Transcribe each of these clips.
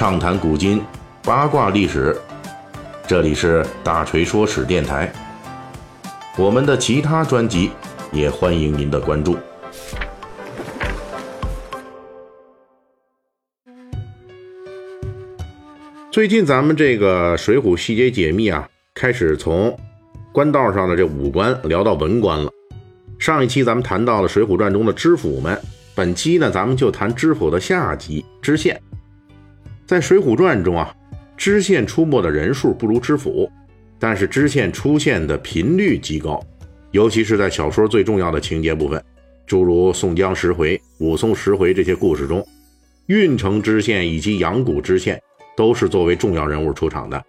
畅谈古今，八卦历史。这里是大锤说史电台。我们的其他专辑也欢迎您的关注。最近咱们这个《水浒细节解密》啊，开始从官道上的这武官聊到文官了。上一期咱们谈到了《水浒传》中的知府们，本期呢，咱们就谈知府的下级知县。在《水浒传》中啊，知县出没的人数不如知府，但是知县出现的频率极高，尤其是在小说最重要的情节部分，诸如宋江十回、武松十回这些故事中，郓城知县以及阳谷知县都是作为重要人物出场的，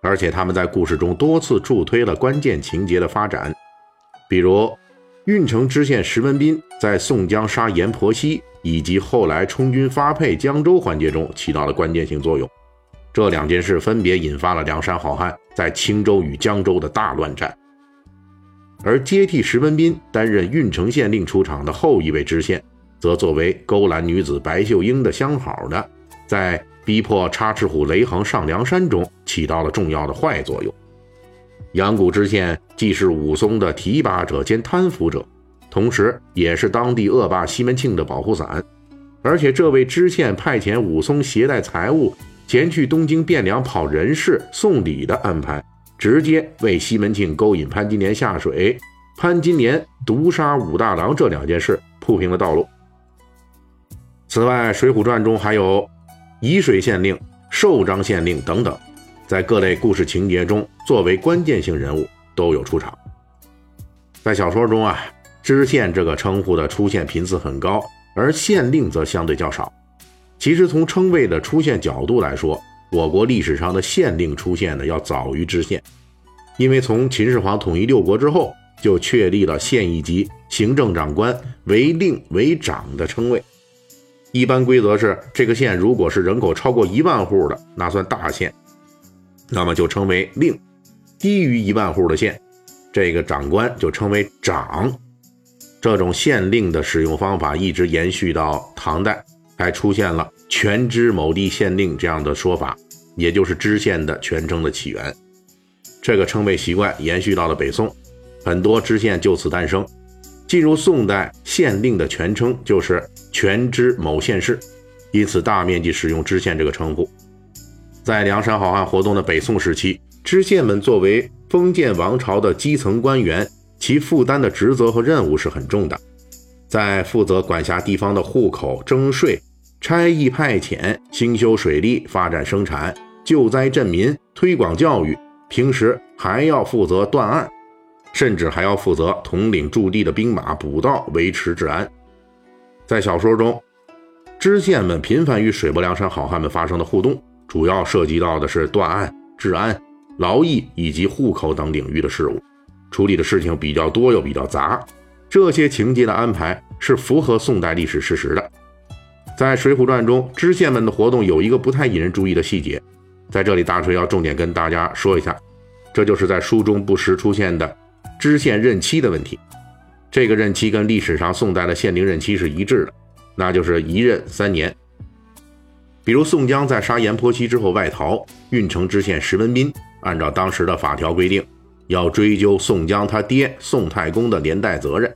而且他们在故事中多次助推了关键情节的发展，比如郓城知县石文斌在宋江杀阎婆惜。以及后来充军发配江州环节中起到了关键性作用，这两件事分别引发了梁山好汉在青州与江州的大乱战。而接替石文斌担任郓城县令出场的后一位知县，则作为勾栏女子白秀英的相好的，在逼迫插翅虎雷横上梁山中起到了重要的坏作用。阳谷知县既是武松的提拔者兼贪腐者。同时，也是当地恶霸西门庆的保护伞，而且这位知县派遣武松携带财物前去东京汴梁跑人事送礼的安排，直接为西门庆勾引潘金莲下水、潘金莲毒杀武大郎这两件事铺平了道路。此外，《水浒传》中还有沂水县令、寿张县令等等，在各类故事情节中作为关键性人物都有出场。在小说中啊。知县这个称呼的出现频次很高，而县令则相对较少。其实从称谓的出现角度来说，我国历史上的县令出现的要早于知县，因为从秦始皇统一六国之后，就确立了县一级行政长官为令为长的称谓。一般规则是，这个县如果是人口超过一万户的，那算大县，那么就称为令；低于一万户的县，这个长官就称为长。这种县令的使用方法一直延续到唐代，还出现了“全知某地县令”这样的说法，也就是知县的全称的起源。这个称谓习惯延续到了北宋，很多知县就此诞生。进入宋代，县令的全称就是“全知某县事”，因此大面积使用知县这个称呼。在梁山好汉活动的北宋时期，知县们作为封建王朝的基层官员。其负担的职责和任务是很重的，在负责管辖地方的户口征税、差役派遣、兴修水利、发展生产、救灾赈民、推广教育，平时还要负责断案，甚至还要负责统领驻地的兵马、补道、维持治安。在小说中，知县们频繁与水泊梁山好汉们发生的互动，主要涉及到的是断案、治安、劳役以及户口等领域的事务。处理的事情比较多又比较杂，这些情节的安排是符合宋代历史事实的。在《水浒传》中，知县们的活动有一个不太引人注意的细节，在这里大锤要重点跟大家说一下，这就是在书中不时出现的知县任期的问题。这个任期跟历史上宋代的县令任期是一致的，那就是一任三年。比如宋江在杀阎婆惜之后外逃，郓城知县石文斌按照当时的法条规定。要追究宋江他爹宋太公的连带责任，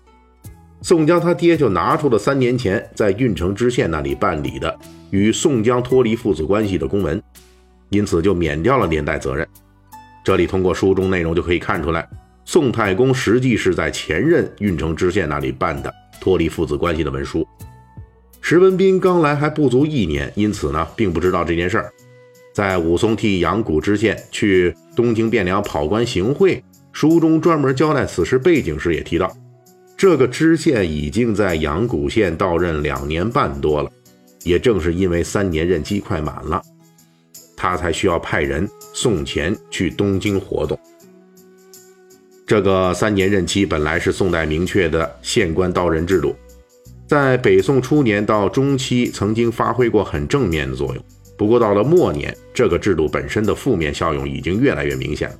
宋江他爹就拿出了三年前在郓城知县那里办理的与宋江脱离父子关系的公文，因此就免掉了连带责任。这里通过书中内容就可以看出来，宋太公实际是在前任郓城知县那里办的脱离父子关系的文书。石文斌刚来还不足一年，因此呢并不知道这件事儿。在武松替阳谷知县去东京汴梁跑官行贿，书中专门交代此事背景时也提到，这个知县已经在阳谷县到任两年半多了，也正是因为三年任期快满了，他才需要派人送钱去东京活动。这个三年任期本来是宋代明确的县官到任制度，在北宋初年到中期曾经发挥过很正面的作用。不过到了末年，这个制度本身的负面效用已经越来越明显了。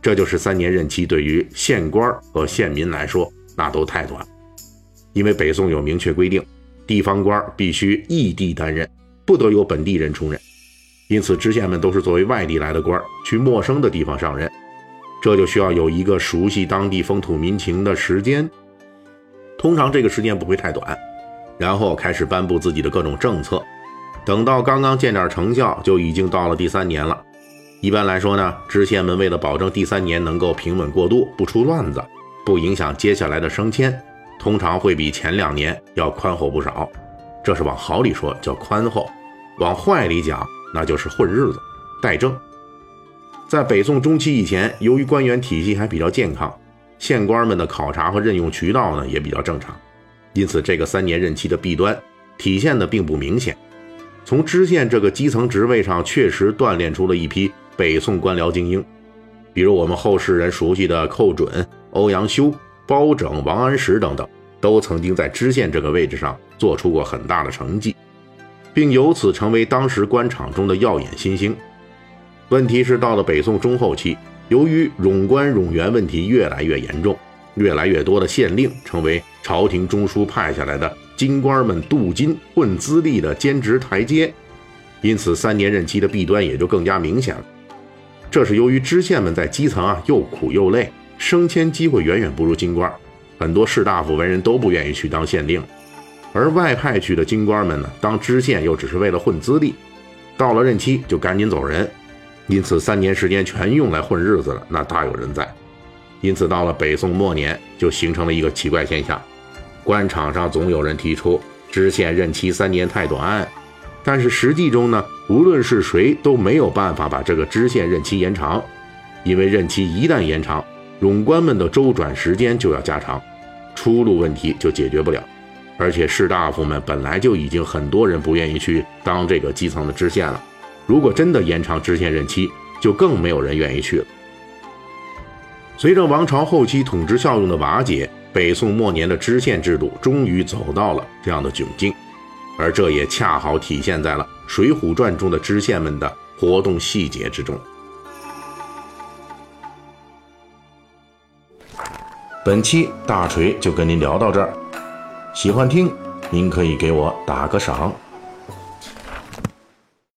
这就是三年任期对于县官和县民来说，那都太短。因为北宋有明确规定，地方官必须异地担任，不得由本地人充任。因此知县们都是作为外地来的官，去陌生的地方上任，这就需要有一个熟悉当地风土民情的时间。通常这个时间不会太短，然后开始颁布自己的各种政策。等到刚刚见点成效，就已经到了第三年了。一般来说呢，知县们为了保证第三年能够平稳过渡，不出乱子，不影响接下来的升迁，通常会比前两年要宽厚不少。这是往好里说叫宽厚，往坏里讲那就是混日子、怠政。在北宋中期以前，由于官员体系还比较健康，县官们的考察和任用渠道呢也比较正常，因此这个三年任期的弊端体现的并不明显。从知县这个基层职位上，确实锻炼出了一批。北宋官僚精英，比如我们后世人熟悉的寇准、欧阳修、包拯、王安石等等，都曾经在知县这个位置上做出过很大的成绩，并由此成为当时官场中的耀眼新星。问题是到了北宋中后期，由于冗官冗员问题越来越严重，越来越多的县令成为朝廷中枢派下来的京官们镀金混资历的兼职台阶，因此三年任期的弊端也就更加明显了。这是由于知县们在基层啊又苦又累，升迁机会远远不如京官，很多士大夫文人都不愿意去当县令，而外派去的京官们呢，当知县又只是为了混资历，到了任期就赶紧走人，因此三年时间全用来混日子了，那大有人在。因此到了北宋末年，就形成了一个奇怪现象，官场上总有人提出知县任期三年太短。但是实际中呢，无论是谁都没有办法把这个知县任期延长，因为任期一旦延长，冗官们的周转时间就要加长，出路问题就解决不了。而且士大夫们本来就已经很多人不愿意去当这个基层的知县了，如果真的延长知县任期，就更没有人愿意去了。随着王朝后期统治效用的瓦解，北宋末年的知县制度终于走到了这样的窘境。而这也恰好体现在了《水浒传》中的知县们的活动细节之中。本期大锤就跟您聊到这儿，喜欢听您可以给我打个赏。